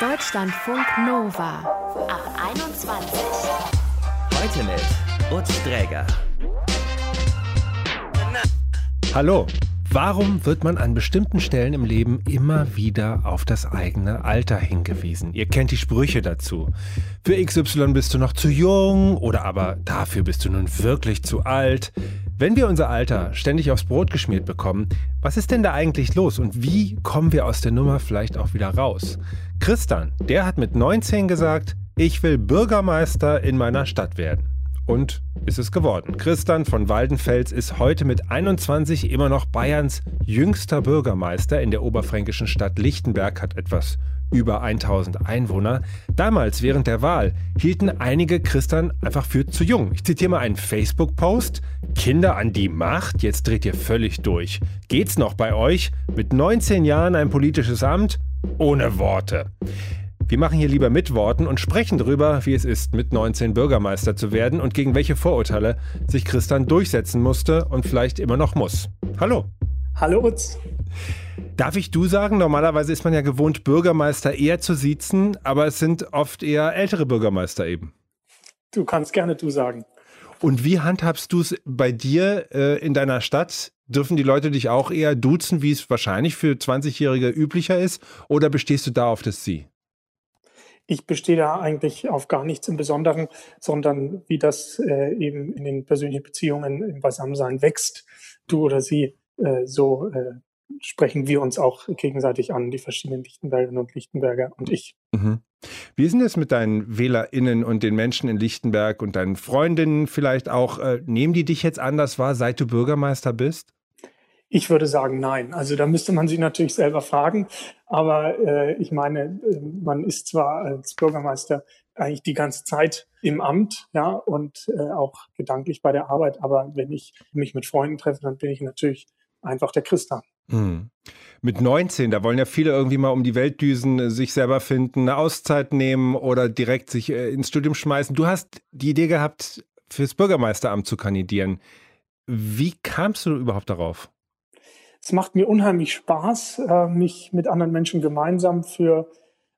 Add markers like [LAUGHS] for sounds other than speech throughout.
Deutschlandfunk Nova ab 21. Heute mit Utz Dräger. Hallo. Warum wird man an bestimmten Stellen im Leben immer wieder auf das eigene Alter hingewiesen? Ihr kennt die Sprüche dazu. Für XY bist du noch zu jung oder aber dafür bist du nun wirklich zu alt. Wenn wir unser Alter ständig aufs Brot geschmiert bekommen, was ist denn da eigentlich los und wie kommen wir aus der Nummer vielleicht auch wieder raus? Christian, der hat mit 19 gesagt, ich will Bürgermeister in meiner Stadt werden. Und ist es geworden. Christian von Waldenfels ist heute mit 21 immer noch Bayerns jüngster Bürgermeister in der oberfränkischen Stadt Lichtenberg, hat etwas über 1000 Einwohner. Damals während der Wahl hielten einige Christian einfach für zu jung. Ich zitiere mal einen Facebook-Post. Kinder an die Macht, jetzt dreht ihr völlig durch. Geht's noch bei euch? Mit 19 Jahren ein politisches Amt? Ohne Worte. Wir machen hier lieber mit Worten und sprechen darüber, wie es ist, mit 19 Bürgermeister zu werden und gegen welche Vorurteile sich Christian durchsetzen musste und vielleicht immer noch muss. Hallo. Hallo Utz. Darf ich du sagen? Normalerweise ist man ja gewohnt, Bürgermeister eher zu siezen, aber es sind oft eher ältere Bürgermeister eben. Du kannst gerne du sagen. Und wie handhabst du es bei dir äh, in deiner Stadt? Dürfen die Leute dich auch eher duzen, wie es wahrscheinlich für 20-Jährige üblicher ist? Oder bestehst du da auf das Sie? ich bestehe da eigentlich auf gar nichts im Besonderen, sondern wie das äh, eben in den persönlichen Beziehungen im Beisammensein wächst, du oder sie, äh, so äh, sprechen wir uns auch gegenseitig an, die verschiedenen Lichtenbergerinnen und Lichtenberger und ich. Mhm. Wie ist denn das mit deinen WählerInnen und den Menschen in Lichtenberg und deinen Freundinnen vielleicht auch? Äh, nehmen die dich jetzt anders wahr, seit du Bürgermeister bist? Ich würde sagen, nein. Also da müsste man sich natürlich selber fragen. Aber äh, ich meine, äh, man ist zwar als Bürgermeister eigentlich die ganze Zeit im Amt, ja, und äh, auch gedanklich bei der Arbeit. Aber wenn ich mich mit Freunden treffe, dann bin ich natürlich einfach der Christa. Hm. Mit 19, da wollen ja viele irgendwie mal um die Welt düsen, sich selber finden, eine Auszeit nehmen oder direkt sich äh, ins Studium schmeißen. Du hast die Idee gehabt, fürs Bürgermeisteramt zu kandidieren. Wie kamst du überhaupt darauf? Es macht mir unheimlich Spaß, äh, mich mit anderen Menschen gemeinsam für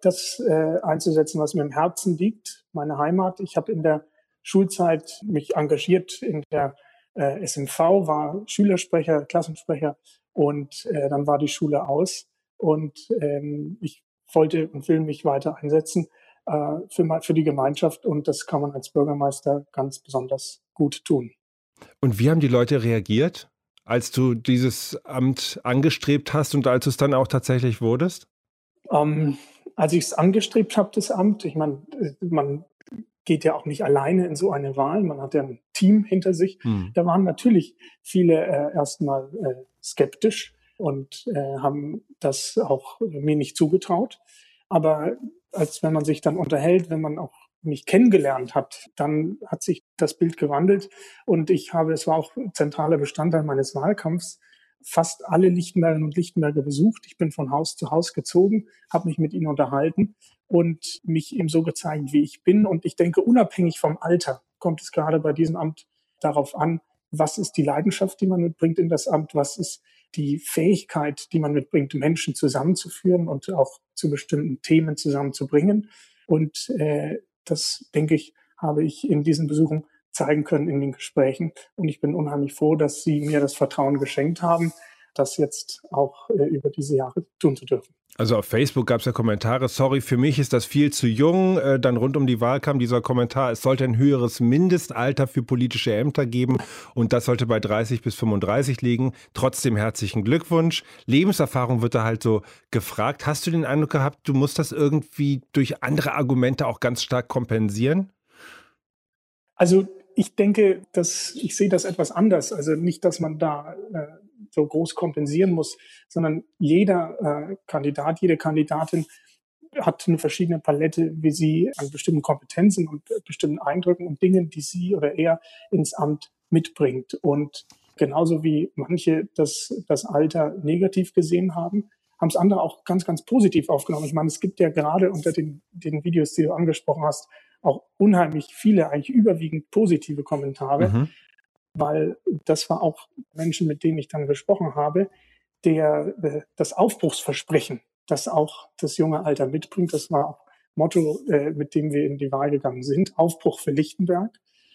das äh, einzusetzen, was mir im Herzen liegt, meine Heimat. Ich habe in der Schulzeit mich engagiert in der SMV, war Schülersprecher, Klassensprecher und dann war die Schule aus und ähm, ich wollte und will mich weiter einsetzen für, für die Gemeinschaft und das kann man als Bürgermeister ganz besonders gut tun. Und wie haben die Leute reagiert? als du dieses Amt angestrebt hast und als du es dann auch tatsächlich wurdest? Ähm, als ich es angestrebt habe, das Amt, ich meine, man geht ja auch nicht alleine in so eine Wahl, man hat ja ein Team hinter sich. Hm. Da waren natürlich viele äh, erstmal äh, skeptisch und äh, haben das auch mir nicht zugetraut. Aber als wenn man sich dann unterhält, wenn man auch mich kennengelernt hat, dann hat sich das Bild gewandelt und ich habe, es war auch zentraler Bestandteil meines Wahlkampfs, fast alle Lichtenbergerinnen und Lichtenberger besucht. Ich bin von Haus zu Haus gezogen, habe mich mit ihnen unterhalten und mich eben so gezeigt, wie ich bin. Und ich denke, unabhängig vom Alter kommt es gerade bei diesem Amt darauf an, was ist die Leidenschaft, die man mitbringt in das Amt, was ist die Fähigkeit, die man mitbringt, Menschen zusammenzuführen und auch zu bestimmten Themen zusammenzubringen. Und äh, das, denke ich, habe ich in diesen Besuchen zeigen können in den Gesprächen. Und ich bin unheimlich froh, dass Sie mir das Vertrauen geschenkt haben, das jetzt auch äh, über diese Jahre tun zu dürfen. Also auf Facebook gab es ja Kommentare, sorry, für mich ist das viel zu jung. Äh, dann rund um die Wahl kam dieser Kommentar, es sollte ein höheres Mindestalter für politische Ämter geben und das sollte bei 30 bis 35 liegen. Trotzdem herzlichen Glückwunsch. Lebenserfahrung wird da halt so gefragt. Hast du den Eindruck gehabt, du musst das irgendwie durch andere Argumente auch ganz stark kompensieren? Also ich denke, dass ich sehe das etwas anders. Also nicht, dass man da äh, so groß kompensieren muss, sondern jeder äh, Kandidat, jede Kandidatin hat eine verschiedene Palette, wie sie an bestimmten Kompetenzen und bestimmten Eindrücken und Dingen, die sie oder er ins Amt mitbringt. Und genauso wie manche das, das Alter negativ gesehen haben, haben es andere auch ganz, ganz positiv aufgenommen. Ich meine, es gibt ja gerade unter den, den Videos, die du angesprochen hast, auch unheimlich viele, eigentlich überwiegend positive Kommentare. Mhm weil das war auch Menschen, mit denen ich dann gesprochen habe, der, äh, das Aufbruchsversprechen das auch das junge Alter mitbringt. Das war auch Motto, äh, mit dem wir in die Wahl gegangen sind. Aufbruch für Lichtenberg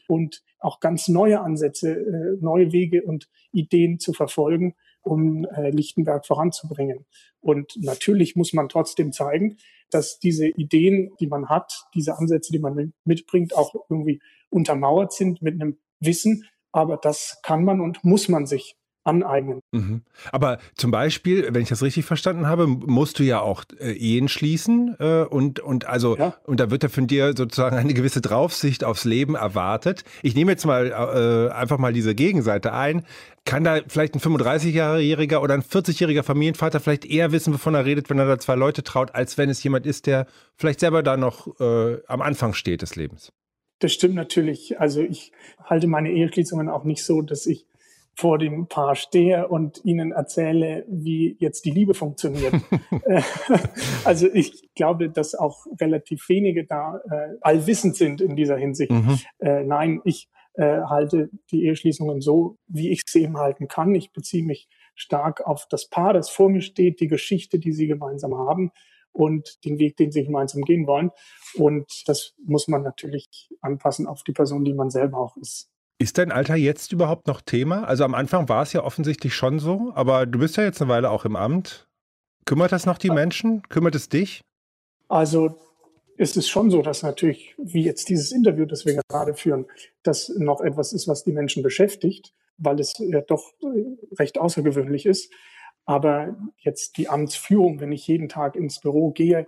und auch ganz neue Ansätze, äh, neue Wege und Ideen zu verfolgen, um äh, Lichtenberg voranzubringen. Und natürlich muss man trotzdem zeigen, dass diese Ideen, die man hat, diese Ansätze, die man mitbringt, auch irgendwie untermauert sind mit einem Wissen. Aber das kann man und muss man sich aneignen. Mhm. Aber zum Beispiel, wenn ich das richtig verstanden habe, musst du ja auch äh, Ehen schließen äh, und, und also ja. und da wird ja von dir sozusagen eine gewisse Draufsicht aufs Leben erwartet. Ich nehme jetzt mal äh, einfach mal diese Gegenseite ein. Kann da vielleicht ein 35-jähriger oder ein 40-jähriger Familienvater vielleicht eher wissen, wovon er redet, wenn er da zwei Leute traut, als wenn es jemand ist, der vielleicht selber da noch äh, am Anfang steht des Lebens? Das stimmt natürlich. Also ich halte meine Eheschließungen auch nicht so, dass ich vor dem Paar stehe und ihnen erzähle, wie jetzt die Liebe funktioniert. [LAUGHS] [LAUGHS] Also ich glaube, dass auch relativ wenige da äh, allwissend sind in dieser Hinsicht. Mhm. Äh, nein, ich äh, halte die Eheschließungen so, wie ich sie eben halten kann. Ich beziehe mich stark auf das Paar, das vor mir steht, die Geschichte, die sie gemeinsam haben und den Weg, den sie gemeinsam gehen wollen. Und das muss man natürlich anpassen auf die Person, die man selber auch ist. Ist dein Alter jetzt überhaupt noch Thema? Also am Anfang war es ja offensichtlich schon so, aber du bist ja jetzt eine Weile auch im Amt. Kümmert das noch die Menschen? Kümmert es dich? Also ist es schon so, dass natürlich, wie jetzt dieses Interview, das wir gerade führen, das noch etwas ist, was die Menschen beschäftigt, weil es ja doch recht außergewöhnlich ist. Aber jetzt die Amtsführung, wenn ich jeden Tag ins Büro gehe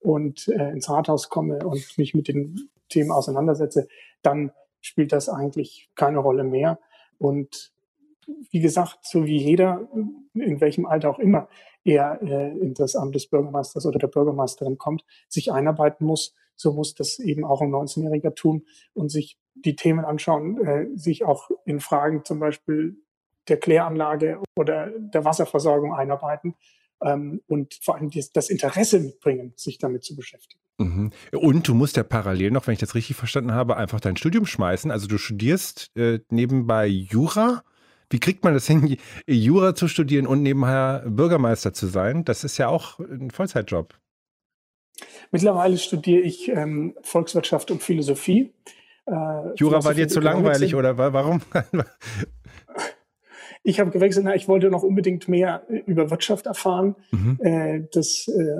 und äh, ins Rathaus komme und mich mit den Themen auseinandersetze, dann spielt das eigentlich keine Rolle mehr. Und wie gesagt, so wie jeder, in welchem Alter auch immer er äh, in das Amt des Bürgermeisters oder der Bürgermeisterin kommt, sich einarbeiten muss, so muss das eben auch ein 19-Jähriger tun und sich die Themen anschauen, äh, sich auch in Fragen zum Beispiel der Kläranlage oder der Wasserversorgung einarbeiten ähm, und vor allem das Interesse mitbringen, sich damit zu beschäftigen. Mhm. Und du musst ja parallel noch, wenn ich das richtig verstanden habe, einfach dein Studium schmeißen. Also du studierst äh, nebenbei Jura. Wie kriegt man das hin, [LAUGHS] Jura zu studieren und nebenher Bürgermeister zu sein? Das ist ja auch ein Vollzeitjob. Mittlerweile studiere ich ähm, Volkswirtschaft und Philosophie. Äh, Jura war dir zu langweilig oder warum? [LAUGHS] [LAUGHS] Ich habe gewechselt, na, ich wollte noch unbedingt mehr äh, über Wirtschaft erfahren. Mhm. Äh, das äh,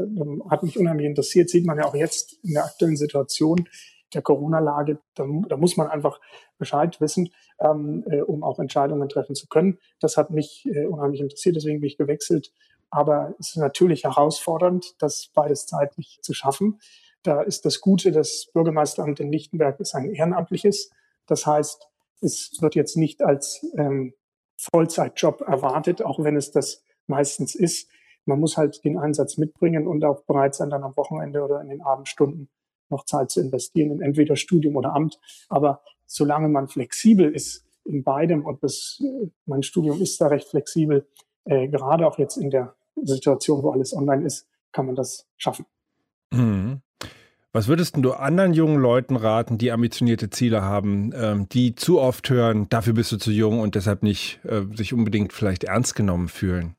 hat mich unheimlich interessiert, sieht man ja auch jetzt in der aktuellen Situation der Corona-Lage. Da, da, muss man einfach Bescheid wissen, ähm, äh, um auch Entscheidungen treffen zu können. Das hat mich äh, unheimlich interessiert, deswegen bin ich gewechselt. Aber es ist natürlich herausfordernd, das beides zeitlich zu schaffen. Da ist das Gute, das Bürgermeisteramt in Lichtenberg ist ein ehrenamtliches. Das heißt, es wird jetzt nicht als ähm, Vollzeitjob erwartet, auch wenn es das meistens ist. Man muss halt den Einsatz mitbringen und auch bereit sein, dann am Wochenende oder in den Abendstunden noch Zeit zu investieren in entweder Studium oder Amt. Aber solange man flexibel ist in beidem und das, mein Studium ist da recht flexibel, äh, gerade auch jetzt in der Situation, wo alles online ist, kann man das schaffen. Mhm. Was würdest du anderen jungen Leuten raten, die ambitionierte Ziele haben, ähm, die zu oft hören, dafür bist du zu jung und deshalb nicht äh, sich unbedingt vielleicht ernst genommen fühlen?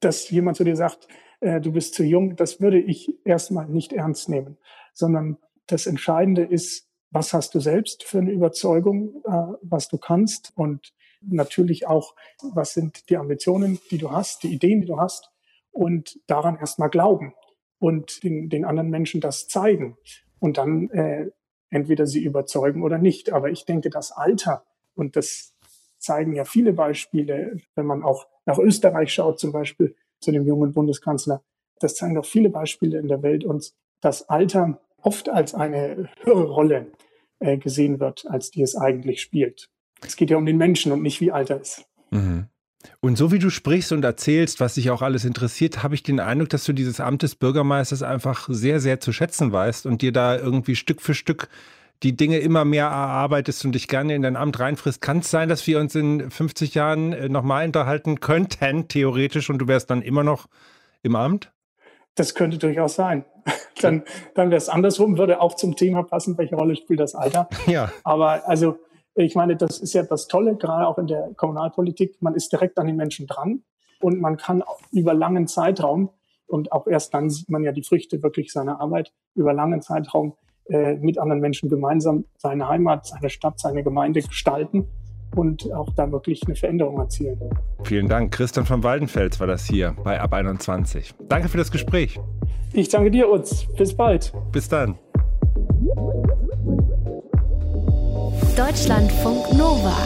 Dass jemand zu dir sagt, äh, du bist zu jung, das würde ich erstmal nicht ernst nehmen, sondern das Entscheidende ist, was hast du selbst für eine Überzeugung, äh, was du kannst und natürlich auch, was sind die Ambitionen, die du hast, die Ideen, die du hast und daran erstmal glauben und den, den anderen Menschen das zeigen und dann äh, entweder sie überzeugen oder nicht. Aber ich denke, das Alter, und das zeigen ja viele Beispiele, wenn man auch nach Österreich schaut, zum Beispiel zu dem jungen Bundeskanzler, das zeigen doch viele Beispiele in der Welt uns, dass Alter oft als eine höhere Rolle äh, gesehen wird, als die es eigentlich spielt. Es geht ja um den Menschen und nicht wie Alter ist. Mhm. Und so wie du sprichst und erzählst, was dich auch alles interessiert, habe ich den Eindruck, dass du dieses Amt des Bürgermeisters einfach sehr, sehr zu schätzen weißt und dir da irgendwie Stück für Stück die Dinge immer mehr erarbeitest und dich gerne in dein Amt reinfrisst. Kann es sein, dass wir uns in 50 Jahren äh, nochmal unterhalten könnten, theoretisch, und du wärst dann immer noch im Amt? Das könnte durchaus sein. [LAUGHS] dann dann wäre es andersrum, würde auch zum Thema passen, welche Rolle spielt das Alter. Ja. Aber also ich meine, das ist ja das Tolle, gerade auch in der Kommunalpolitik. Man ist direkt an den Menschen dran und man kann über langen Zeitraum Und auch erst dann sieht man ja die Früchte wirklich seiner Arbeit über langen Zeitraum äh, mit anderen Menschen gemeinsam seine Heimat, seine Stadt, seine Gemeinde gestalten und auch da wirklich eine Veränderung erzielen. Vielen Dank. Christian von Waldenfels war das hier bei Ab 21. Danke für das Gespräch. Ich danke dir, Utz. Bis bald. Bis dann. Deutschlandfunk Nova.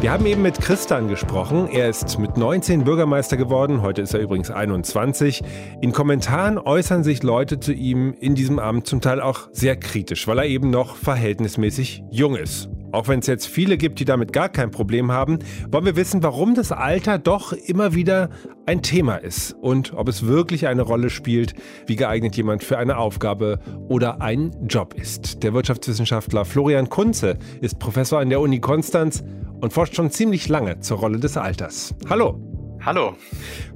Wir haben eben mit Christian gesprochen. Er ist mit 19 Bürgermeister geworden. Heute ist er übrigens 21. In Kommentaren äußern sich Leute zu ihm in diesem Amt zum Teil auch sehr kritisch, weil er eben noch verhältnismäßig jung ist. Auch wenn es jetzt viele gibt, die damit gar kein Problem haben, wollen wir wissen, warum das Alter doch immer wieder ein Thema ist und ob es wirklich eine Rolle spielt, wie geeignet jemand für eine Aufgabe oder einen Job ist. Der Wirtschaftswissenschaftler Florian Kunze ist Professor an der Uni Konstanz und forscht schon ziemlich lange zur Rolle des Alters. Hallo. Hallo.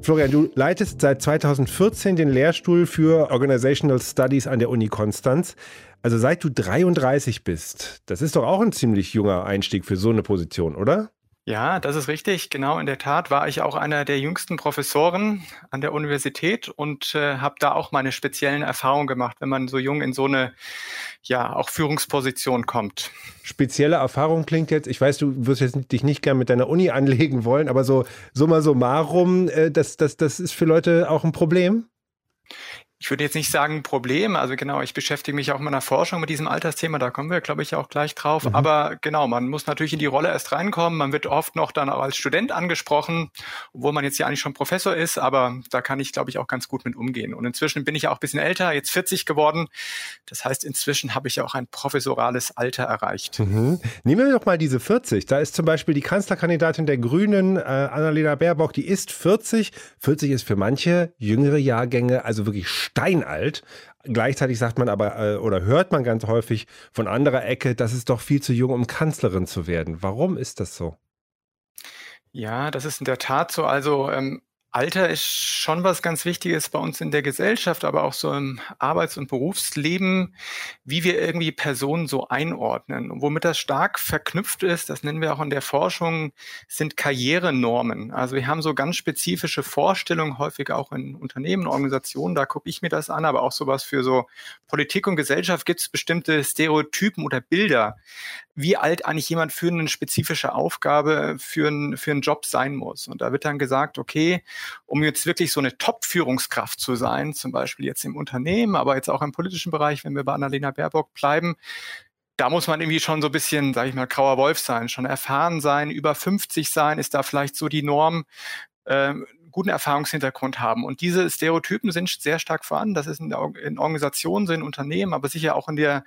Florian, du leitest seit 2014 den Lehrstuhl für Organizational Studies an der Uni Konstanz. Also seit du 33 bist, das ist doch auch ein ziemlich junger Einstieg für so eine Position, oder? Ja, das ist richtig. Genau in der Tat war ich auch einer der jüngsten Professoren an der Universität und äh, habe da auch meine speziellen Erfahrungen gemacht, wenn man so jung in so eine ja auch Führungsposition kommt. Spezielle Erfahrung klingt jetzt, ich weiß, du wirst jetzt dich nicht gern mit deiner Uni anlegen wollen, aber so summa summarum, äh, das, das, das ist für Leute auch ein Problem? Ich würde jetzt nicht sagen Problem, also genau, ich beschäftige mich auch in meiner Forschung mit diesem Altersthema, da kommen wir, glaube ich, auch gleich drauf. Mhm. Aber genau, man muss natürlich in die Rolle erst reinkommen. Man wird oft noch dann auch als Student angesprochen, obwohl man jetzt ja eigentlich schon Professor ist, aber da kann ich, glaube ich, auch ganz gut mit umgehen. Und inzwischen bin ich ja auch ein bisschen älter, jetzt 40 geworden. Das heißt, inzwischen habe ich ja auch ein professorales Alter erreicht. Mhm. Nehmen wir doch mal diese 40. Da ist zum Beispiel die Kanzlerkandidatin der Grünen, äh, Annalena Baerbock, die ist 40. 40 ist für manche jüngere Jahrgänge also wirklich steinalt. Gleichzeitig sagt man aber äh, oder hört man ganz häufig von anderer Ecke, das ist doch viel zu jung, um Kanzlerin zu werden. Warum ist das so? Ja, das ist in der Tat so. Also ähm, Alter ist schon was ganz Wichtiges bei uns in der Gesellschaft, aber auch so im Arbeits- und Berufsleben, wie wir irgendwie Personen so einordnen. Und womit das stark verknüpft ist, das nennen wir auch in der Forschung, sind Karrierenormen. Also wir haben so ganz spezifische Vorstellungen, häufig auch in Unternehmen, Organisationen, da gucke ich mir das an, aber auch sowas für so Politik und Gesellschaft gibt es bestimmte Stereotypen oder Bilder, wie alt eigentlich jemand für eine spezifische Aufgabe, für, ein, für einen Job sein muss. Und da wird dann gesagt, okay, um jetzt wirklich so eine Top-Führungskraft zu sein, zum Beispiel jetzt im Unternehmen, aber jetzt auch im politischen Bereich, wenn wir bei Annalena Baerbock bleiben, da muss man irgendwie schon so ein bisschen, sage ich mal, grauer Wolf sein, schon erfahren sein, über 50 sein, ist da vielleicht so die Norm. Ähm, guten Erfahrungshintergrund haben. Und diese Stereotypen sind sehr stark vorhanden. Das ist in, in Organisationen, so in Unternehmen, aber sicher auch in der,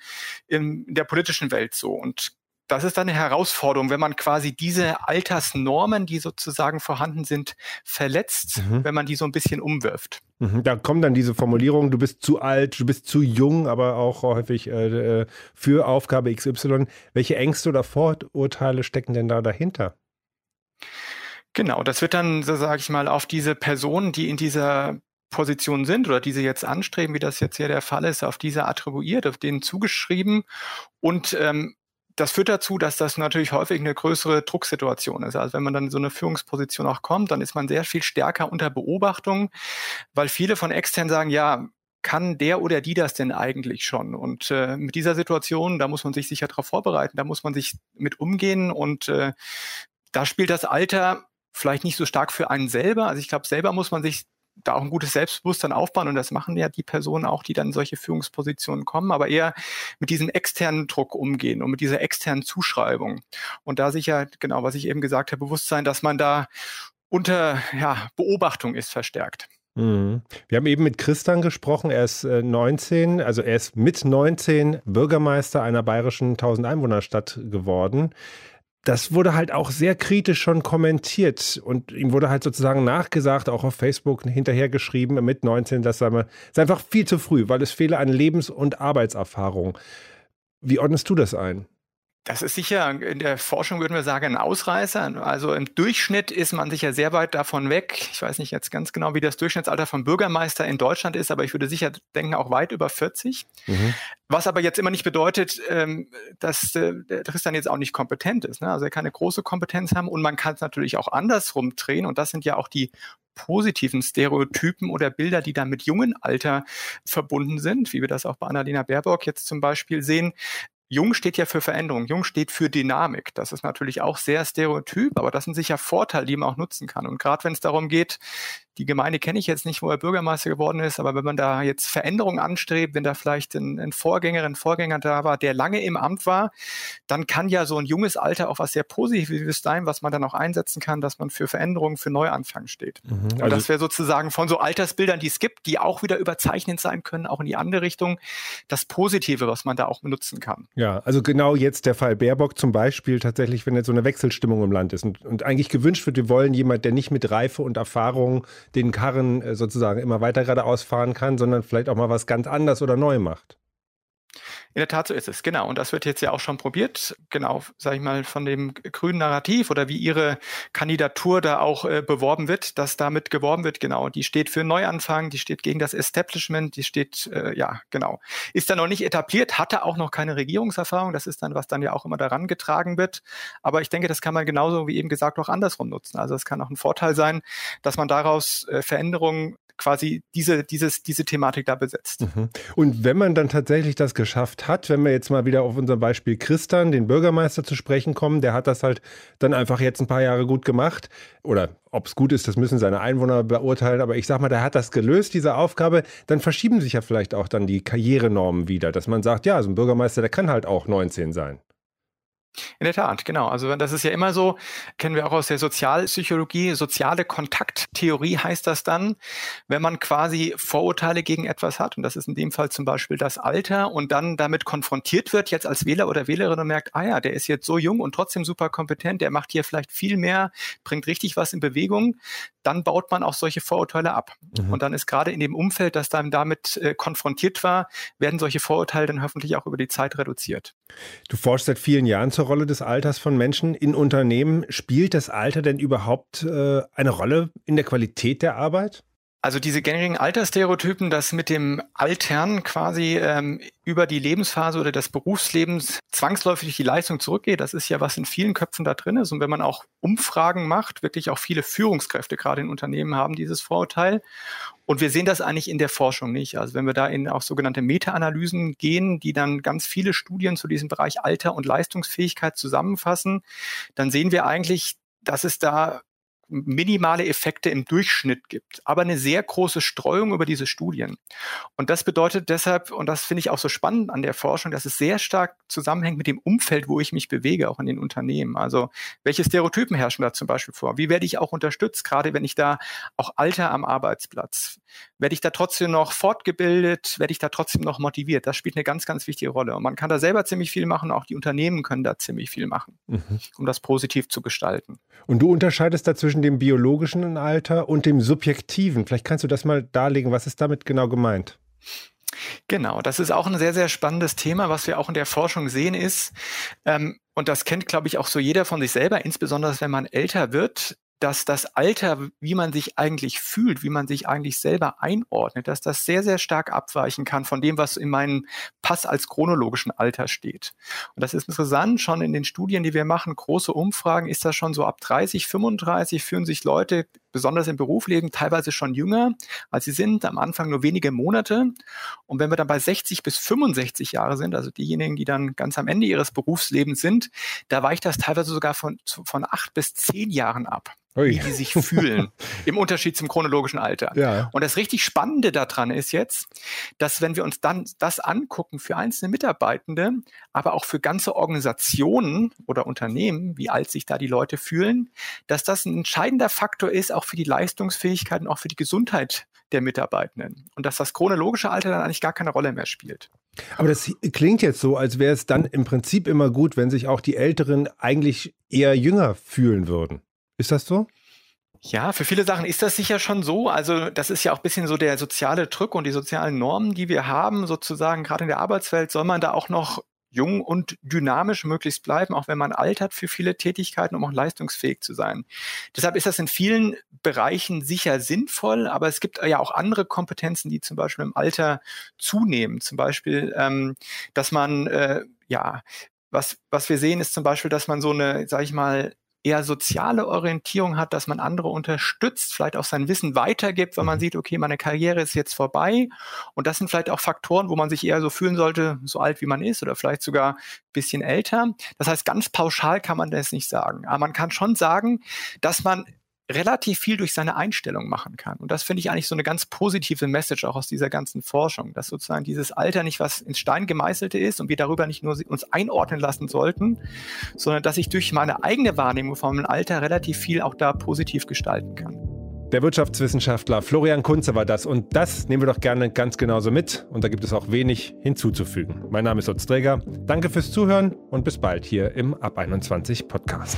in, der politischen Welt so. Und das ist dann eine Herausforderung, wenn man quasi diese Altersnormen, die sozusagen vorhanden sind, verletzt, mhm. wenn man die so ein bisschen umwirft. Mhm. Da kommen dann diese Formulierungen, du bist zu alt, du bist zu jung, aber auch häufig äh, äh für Aufgabe XY. Welche Ängste oder Vorurteile stecken denn da dahinter? Genau, das wird dann, so sage ich mal, auf diese Personen, die in dieser Position sind oder diese jetzt anstreben, wie das jetzt hier der Fall ist, auf diese attribuiert, auf denen zugeschrieben. Und ähm, das führt dazu, dass das natürlich häufig eine größere Drucksituation ist. Also wenn man dann in so eine Führungsposition auch kommt, dann ist man sehr viel stärker unter Beobachtung, weil viele von extern sagen, ja, kann der oder die das denn eigentlich schon? Und äh, mit dieser Situation, da muss man sich sicher darauf vorbereiten, da muss man sich mit umgehen und äh, da spielt das Alter vielleicht nicht so stark für einen selber. Also ich glaube, selber muss man sich da auch ein gutes Selbstbewusstsein aufbauen und das machen ja die Personen auch, die dann in solche Führungspositionen kommen, aber eher mit diesem externen Druck umgehen und mit dieser externen Zuschreibung. Und da sicher, genau, was ich eben gesagt habe, Bewusstsein, dass man da unter ja, Beobachtung ist verstärkt. Mhm. Wir haben eben mit Christian gesprochen. Er ist 19, äh, also er ist mit 19 Bürgermeister einer bayerischen 1000 Einwohnerstadt geworden das wurde halt auch sehr kritisch schon kommentiert und ihm wurde halt sozusagen nachgesagt, auch auf Facebook hinterher geschrieben mit 19, das sei, mal, sei einfach viel zu früh, weil es fehle an Lebens- und Arbeitserfahrung. Wie ordnest du das ein? Das ist sicher in der Forschung würden wir sagen ein Ausreißer. Also im Durchschnitt ist man sicher sehr weit davon weg. Ich weiß nicht jetzt ganz genau, wie das Durchschnittsalter vom Bürgermeister in Deutschland ist, aber ich würde sicher denken auch weit über 40. Mhm. Was aber jetzt immer nicht bedeutet, ähm, dass äh, der Tristan jetzt auch nicht kompetent ist. Ne? Also er kann eine große Kompetenz haben und man kann es natürlich auch andersrum drehen. Und das sind ja auch die positiven Stereotypen oder Bilder, die dann mit jungen Alter verbunden sind, wie wir das auch bei Annalena Baerbock jetzt zum Beispiel sehen. Jung steht ja für Veränderung, Jung steht für Dynamik. Das ist natürlich auch sehr stereotyp, aber das sind sicher Vorteile, die man auch nutzen kann. Und gerade wenn es darum geht, die Gemeinde kenne ich jetzt nicht, wo er Bürgermeister geworden ist, aber wenn man da jetzt Veränderungen anstrebt, wenn da vielleicht ein, ein Vorgängerin, Vorgänger da war, der lange im Amt war, dann kann ja so ein junges Alter auch was sehr Positives sein, was man dann auch einsetzen kann, dass man für Veränderungen, für Neuanfang steht. Mhm, also Und das wäre sozusagen von so Altersbildern, die es gibt, die auch wieder überzeichnend sein können, auch in die andere Richtung, das Positive, was man da auch benutzen kann. Ja, also genau jetzt der Fall Baerbock zum Beispiel tatsächlich, wenn jetzt so eine Wechselstimmung im Land ist und, und eigentlich gewünscht wird, wir wollen jemand, der nicht mit Reife und Erfahrung den Karren äh, sozusagen immer weiter geradeaus fahren kann, sondern vielleicht auch mal was ganz anders oder neu macht. In der Tat, so ist es, genau. Und das wird jetzt ja auch schon probiert, genau, sage ich mal, von dem grünen Narrativ oder wie Ihre Kandidatur da auch äh, beworben wird, dass damit geworben wird, genau. Die steht für Neuanfang, die steht gegen das Establishment, die steht, äh, ja, genau. Ist da noch nicht etabliert, hatte auch noch keine Regierungserfahrung, das ist dann, was dann ja auch immer daran getragen wird. Aber ich denke, das kann man genauso wie eben gesagt auch andersrum nutzen. Also es kann auch ein Vorteil sein, dass man daraus äh, Veränderungen quasi diese, dieses, diese Thematik da besetzt. Mhm. Und wenn man dann tatsächlich das geschafft hat, wenn wir jetzt mal wieder auf unser Beispiel Christian, den Bürgermeister zu sprechen kommen, der hat das halt dann einfach jetzt ein paar Jahre gut gemacht. Oder ob es gut ist, das müssen seine Einwohner beurteilen. Aber ich sag mal, der hat das gelöst, diese Aufgabe. Dann verschieben sich ja vielleicht auch dann die Karrierenormen wieder, dass man sagt, ja, so ein Bürgermeister, der kann halt auch 19 sein. In der Tat, genau. Also das ist ja immer so, kennen wir auch aus der Sozialpsychologie, soziale Kontakttheorie heißt das dann, wenn man quasi Vorurteile gegen etwas hat, und das ist in dem Fall zum Beispiel das Alter, und dann damit konfrontiert wird, jetzt als Wähler oder Wählerin und merkt, ah ja, der ist jetzt so jung und trotzdem super kompetent, der macht hier vielleicht viel mehr, bringt richtig was in Bewegung, dann baut man auch solche Vorurteile ab. Mhm. Und dann ist gerade in dem Umfeld, das dann damit äh, konfrontiert war, werden solche Vorurteile dann hoffentlich auch über die Zeit reduziert. Du forschst seit vielen Jahren zur Rolle des Alters von Menschen in Unternehmen. Spielt das Alter denn überhaupt äh, eine Rolle in der Qualität der Arbeit? Also diese gängigen Altersstereotypen, dass mit dem Altern quasi ähm, über die Lebensphase oder des Berufslebens zwangsläufig die Leistung zurückgeht, das ist ja was in vielen Köpfen da drin ist. Und wenn man auch Umfragen macht, wirklich auch viele Führungskräfte gerade in Unternehmen haben dieses Vorurteil. Und wir sehen das eigentlich in der Forschung nicht. Also wenn wir da in auch sogenannte Meta-Analysen gehen, die dann ganz viele Studien zu diesem Bereich Alter und Leistungsfähigkeit zusammenfassen, dann sehen wir eigentlich, dass es da minimale Effekte im Durchschnitt gibt, aber eine sehr große Streuung über diese Studien. Und das bedeutet deshalb, und das finde ich auch so spannend an der Forschung, dass es sehr stark zusammenhängt mit dem Umfeld, wo ich mich bewege, auch in den Unternehmen. Also welche Stereotypen herrschen da zum Beispiel vor? Wie werde ich auch unterstützt, gerade wenn ich da auch Alter am Arbeitsplatz? Werde ich da trotzdem noch fortgebildet? Werde ich da trotzdem noch motiviert? Das spielt eine ganz, ganz wichtige Rolle. Und man kann da selber ziemlich viel machen, auch die Unternehmen können da ziemlich viel machen, mhm. um das positiv zu gestalten. Und du unterscheidest dazwischen zwischen dem biologischen Alter und dem subjektiven. Vielleicht kannst du das mal darlegen. Was ist damit genau gemeint? Genau, das ist auch ein sehr, sehr spannendes Thema, was wir auch in der Forschung sehen ist, ähm, und das kennt, glaube ich, auch so jeder von sich selber, insbesondere wenn man älter wird, dass das Alter, wie man sich eigentlich fühlt, wie man sich eigentlich selber einordnet, dass das sehr, sehr stark abweichen kann von dem, was in meinem Pass als chronologischen Alter steht. Und das ist interessant, schon in den Studien, die wir machen, große Umfragen, ist das schon so ab 30, 35 fühlen sich Leute, besonders im Berufsleben, teilweise schon jünger, als sie sind, am Anfang nur wenige Monate. Und wenn wir dann bei 60 bis 65 Jahre sind, also diejenigen, die dann ganz am Ende ihres Berufslebens sind, da weicht das teilweise sogar von, von acht bis zehn Jahren ab. Ui. wie die sich fühlen, [LAUGHS] im Unterschied zum chronologischen Alter. Ja. Und das richtig Spannende daran ist jetzt, dass wenn wir uns dann das angucken für einzelne Mitarbeitende, aber auch für ganze Organisationen oder Unternehmen, wie alt sich da die Leute fühlen, dass das ein entscheidender Faktor ist, auch für die Leistungsfähigkeit und auch für die Gesundheit der Mitarbeitenden. Und dass das chronologische Alter dann eigentlich gar keine Rolle mehr spielt. Aber das klingt jetzt so, als wäre es dann im Prinzip immer gut, wenn sich auch die Älteren eigentlich eher jünger fühlen würden. Ist das so? Ja, für viele Sachen ist das sicher schon so. Also das ist ja auch ein bisschen so der soziale Druck und die sozialen Normen, die wir haben, sozusagen gerade in der Arbeitswelt, soll man da auch noch jung und dynamisch möglichst bleiben, auch wenn man altert für viele Tätigkeiten, um auch leistungsfähig zu sein. Deshalb ist das in vielen Bereichen sicher sinnvoll, aber es gibt ja auch andere Kompetenzen, die zum Beispiel im Alter zunehmen. Zum Beispiel, ähm, dass man äh, ja was, was wir sehen, ist zum Beispiel, dass man so eine, sag ich mal, eher soziale Orientierung hat, dass man andere unterstützt, vielleicht auch sein Wissen weitergibt, wenn man mhm. sieht, okay, meine Karriere ist jetzt vorbei. Und das sind vielleicht auch Faktoren, wo man sich eher so fühlen sollte, so alt wie man ist oder vielleicht sogar ein bisschen älter. Das heißt, ganz pauschal kann man das nicht sagen. Aber man kann schon sagen, dass man relativ viel durch seine Einstellung machen kann. Und das finde ich eigentlich so eine ganz positive Message auch aus dieser ganzen Forschung, dass sozusagen dieses Alter nicht was ins Stein gemeißelte ist und wir darüber nicht nur uns einordnen lassen sollten, sondern dass ich durch meine eigene Wahrnehmung von meinem Alter relativ viel auch da positiv gestalten kann. Der Wirtschaftswissenschaftler Florian Kunze war das und das nehmen wir doch gerne ganz genauso mit und da gibt es auch wenig hinzuzufügen. Mein Name ist Lutz Träger. Danke fürs Zuhören und bis bald hier im Ab 21 Podcast.